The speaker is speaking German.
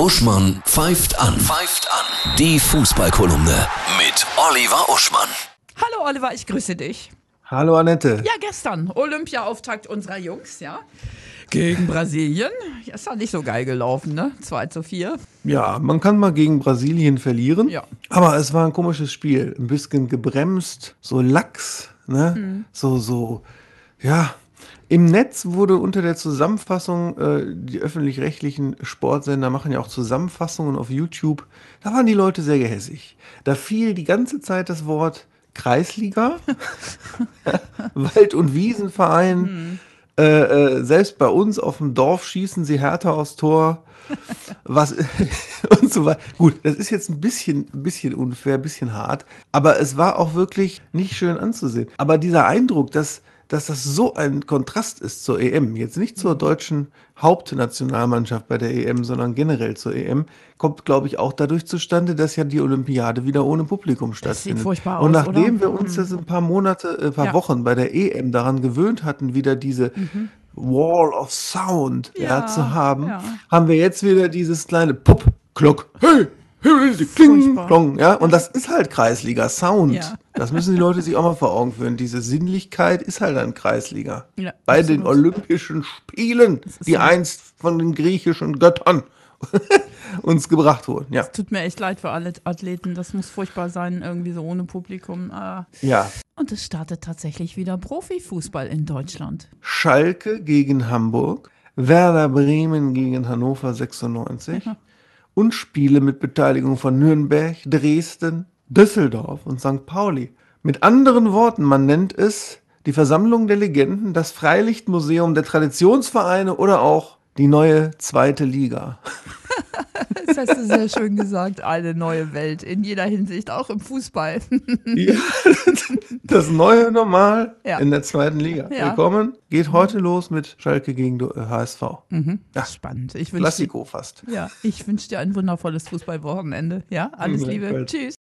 Uschmann pfeift an. Pfeift an. Die Fußballkolumne mit Oliver Uschmann. Hallo Oliver, ich grüße dich. Hallo Annette. Ja, gestern Olympia-Auftakt unserer Jungs, ja. Gegen Brasilien. Ja, ist ja nicht so geil gelaufen, ne? 2 zu 4. Ja, man kann mal gegen Brasilien verlieren. Ja. Aber es war ein komisches Spiel. Ein bisschen gebremst, so lax, ne? Hm. So, so, ja. Im Netz wurde unter der Zusammenfassung, äh, die öffentlich-rechtlichen Sportsender machen ja auch Zusammenfassungen auf YouTube, da waren die Leute sehr gehässig. Da fiel die ganze Zeit das Wort Kreisliga, Wald- und Wiesenverein, äh, äh, selbst bei uns auf dem Dorf schießen sie härter aufs Tor. Was und so weiter. Gut, das ist jetzt ein bisschen, ein bisschen unfair, ein bisschen hart, aber es war auch wirklich nicht schön anzusehen. Aber dieser Eindruck, dass, dass das so ein Kontrast ist zur EM, jetzt nicht zur deutschen Hauptnationalmannschaft bei der EM, sondern generell zur EM, kommt, glaube ich, auch dadurch zustande, dass ja die Olympiade wieder ohne Publikum stattfindet. furchtbar Und aus, nachdem oder? wir uns jetzt ein paar Monate, äh, ein paar Ja. Wochen bei der EM daran gewöhnt hatten, wieder diese Wall of Sound ja, Ja, zu haben, haben wir jetzt wieder dieses kleine Pop, Klock, hey, hey, kling, klong, ja, und das ist halt Kreisliga Sound. Ja. Das müssen die Leute sich auch mal vor Augen führen. Diese Sinnlichkeit ist halt ein Kreisliga. Ja, Bei absolut. den Olympischen Spielen, die so. einst von den griechischen Göttern uns gebracht wurden. Ja. Tut mir echt leid für alle Athleten. Das muss furchtbar sein, irgendwie so ohne Publikum. Ah. ja. Und es startet tatsächlich wieder Profifußball in Deutschland. Schalke gegen Hamburg, Werder Bremen gegen Hannover 96 und Spiele mit Beteiligung von Nürnberg, Dresden, Düsseldorf und St. Pauli. Mit anderen Worten, man nennt es die Versammlung der Legenden, das Freilichtmuseum der Traditionsvereine oder auch die neue zweite Liga. Das hast du sehr schön gesagt. Eine neue Welt in jeder Hinsicht, auch im Fußball. Ja, das neue Normal Ja. in der zweiten Liga. Ja. Willkommen. Geht heute los mit Schalke gegen äh, HSV. Ja, Spannend. Ich wünsche dir, Klassiko fast. ja, ich wünsche dir ein wundervolles Fußballwochenende. Ja, alles Ja, Liebe. bald. Tschüss.